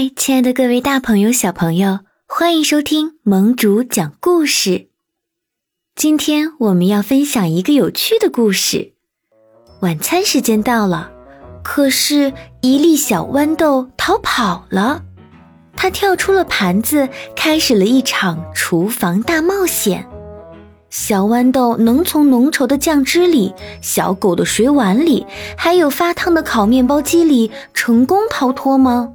嗨，亲爱的各位大朋友、小朋友，欢迎收听盟主讲故事。今天我们要分享一个有趣的故事。晚餐时间到了，可是，一粒小豌豆逃跑了。它跳出了盘子，开始了一场厨房大冒险。小豌豆能从浓稠的酱汁里、小狗的水碗里，还有发烫的烤面包机里成功逃脱吗？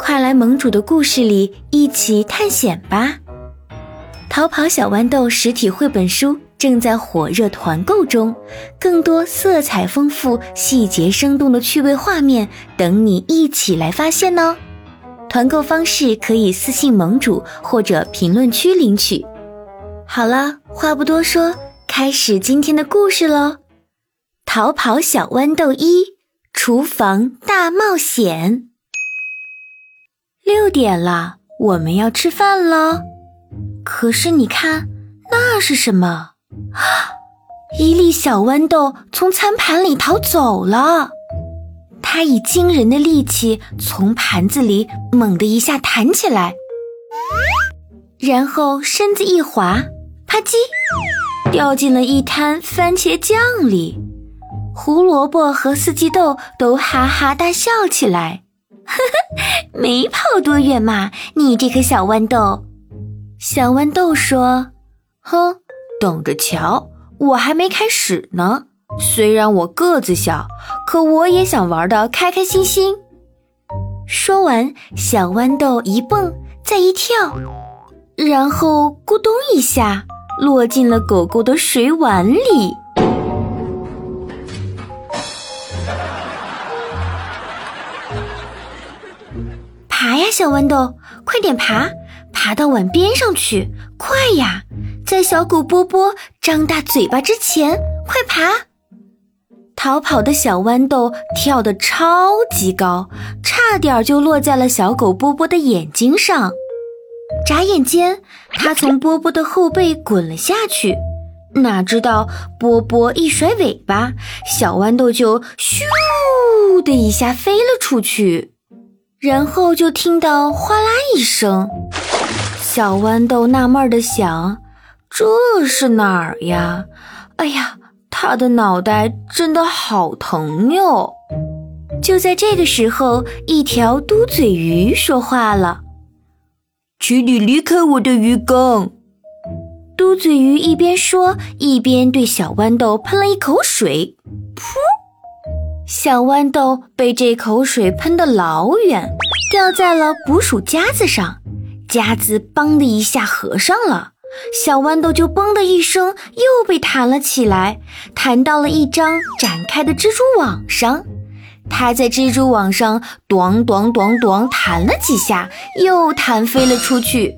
快来盟主的故事里一起探险吧！逃跑小豌豆实体绘本书正在火热团购中，更多色彩丰富、细节生动的趣味画面等你一起来发现哦！团购方式可以私信盟主或者评论区领取。好了，话不多说，开始今天的故事喽！逃跑小豌豆一，厨房大冒险。六点了，我们要吃饭了。可是你看，那是什么？啊！一粒小豌豆从餐盘里逃走了。它以惊人的力气从盘子里猛地一下弹起来，然后身子一滑。啪叽，掉进了一滩番茄酱里，胡萝卜和四季豆都哈哈大笑起来。呵呵，没跑多远嘛，你这颗小豌豆。小豌豆说：“哼，等着瞧，我还没开始呢。虽然我个子小，可我也想玩的开开心心。”说完，小豌豆一蹦，再一跳，然后咕咚一下。落进了狗狗的水碗里。呀，小豌豆，快点爬，爬到碗边上去！快呀，在小狗波波张大嘴巴之前，快爬！逃跑的小豌豆跳得超级高，差点就落在了小狗波波的眼睛上。眨眼间，它从波波的后背滚了下去。哪知道波波一甩尾巴，小豌豆就咻的一下飞了出去。然后就听到哗啦一声，小豌豆纳闷的想：“这是哪儿呀？哎呀，它的脑袋真的好疼哟！”就在这个时候，一条嘟嘴鱼说话了。请你离开我的鱼缸！嘟嘴鱼一边说，一边对小豌豆喷了一口水。噗！小豌豆被这口水喷得老远，掉在了捕鼠夹子上，夹子“梆”的一下合上了，小豌豆就“嘣”的一声又被弹了起来，弹到了一张展开的蜘蛛网上。它在蜘蛛网上“咚咚咚咚”弹了几下，又弹飞了出去，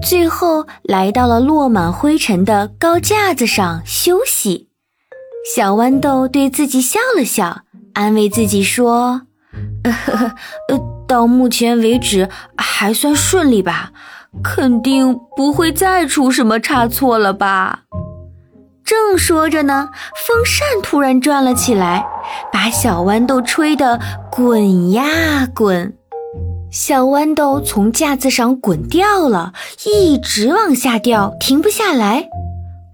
最后来到了落满灰尘的高架子上休息。小豌豆对自己笑了笑，安慰自己说：“呃，到目前为止还算顺利吧，肯定不会再出什么差错了吧。”正说着呢，风扇突然转了起来，把小豌豆吹得滚呀滚。小豌豆从架子上滚掉了，一直往下掉，停不下来。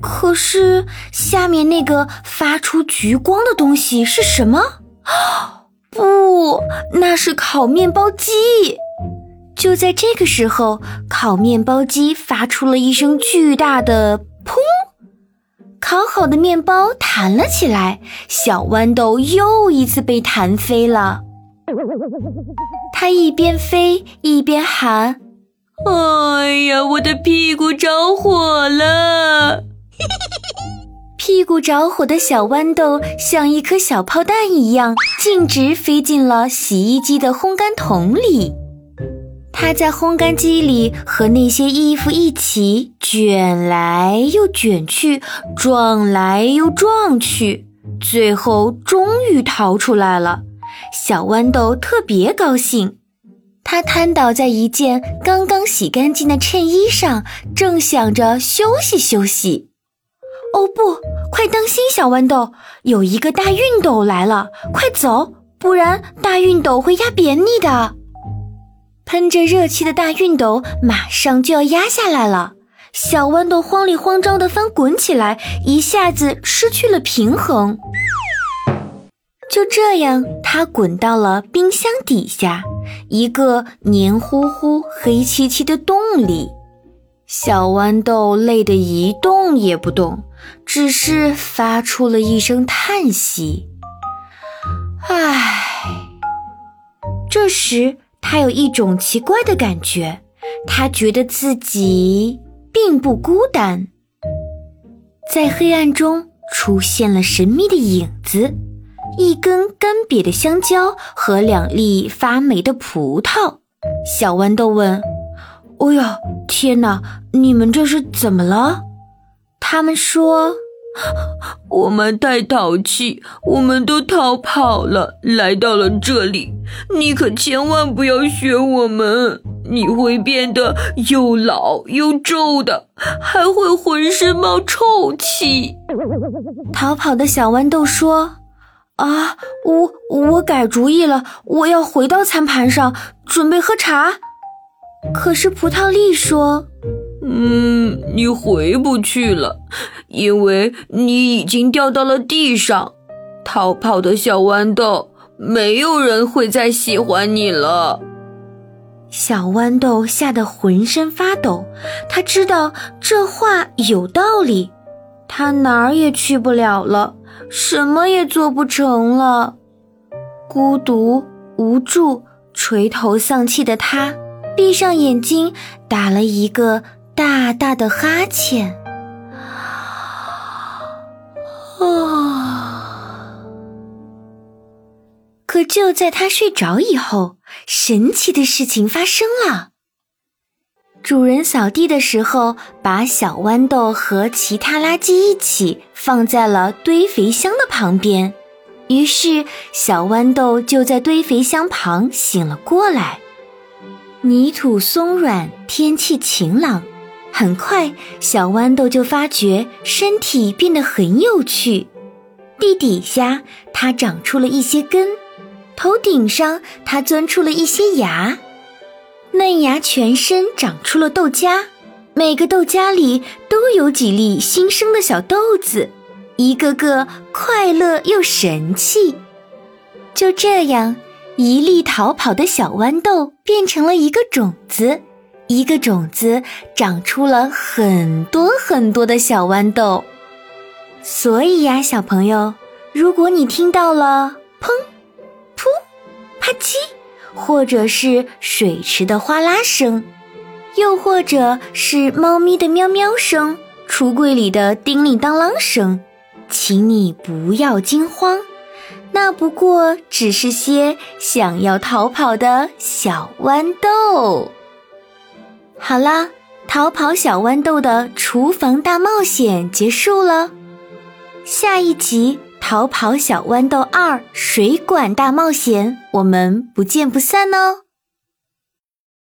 可是下面那个发出橘光的东西是什么？不，那是烤面包机。就在这个时候，烤面包机发出了一声巨大的“砰”。烤好的面包弹了起来，小豌豆又一次被弹飞了。它一边飞一边喊：“哎呀，我的屁股着火了！”屁股着火的小豌豆像一颗小炮弹一样，径直飞进了洗衣机的烘干桶里。它在烘干机里和那些衣服一起卷来又卷去，撞来又撞去，最后终于逃出来了。小豌豆特别高兴，它瘫倒在一件刚刚洗干净的衬衣上，正想着休息休息。哦不，快当心，小豌豆，有一个大熨斗来了，快走，不然大熨斗会压扁你的。喷着热气的大熨斗马上就要压下来了。小豌豆慌里慌张地翻滚起来，一下子失去了平衡。就这样，它滚到了冰箱底下一个黏糊糊、黑漆漆的洞里。小豌豆累得一动也不动，只是发出了一声叹息：“唉。”这时，他有一种奇怪的感觉，他觉得自己。并不孤单，在黑暗中出现了神秘的影子，一根干瘪的香蕉和两粒发霉的葡萄。小豌豆问：“哦呀，天哪，你们这是怎么了？”他们说：“我们太淘气，我们都逃跑了，来到了这里。你可千万不要学我们。”你会变得又老又皱的，还会浑身冒臭气。逃跑的小豌豆说：“啊，我我改主意了，我要回到餐盘上，准备喝茶。”可是葡萄粒说：“嗯，你回不去了，因为你已经掉到了地上。逃跑的小豌豆，没有人会再喜欢你了。”小豌豆吓得浑身发抖，他知道这话有道理，他哪儿也去不了了，什么也做不成了。孤独、无助、垂头丧气的他，闭上眼睛，打了一个大大的哈欠。啊可就在他睡着以后，神奇的事情发生了。主人扫地的时候，把小豌豆和其他垃圾一起放在了堆肥箱的旁边，于是小豌豆就在堆肥箱旁醒了过来。泥土松软，天气晴朗，很快小豌豆就发觉身体变得很有趣。地底下，它长出了一些根。头顶上，它钻出了一些芽，嫩芽全身长出了豆荚，每个豆荚里都有几粒新生的小豆子，一个个快乐又神气。就这样，一粒逃跑的小豌豆变成了一个种子，一个种子长出了很多很多的小豌豆。所以呀，小朋友，如果你听到了砰。噗啪叽，或者是水池的哗啦声，又或者是猫咪的喵喵声，橱柜里的叮铃当啷声，请你不要惊慌，那不过只是些想要逃跑的小豌豆。好啦，逃跑小豌豆的厨房大冒险结束了，下一集。逃跑小豌豆二水管大冒险，我们不见不散哦！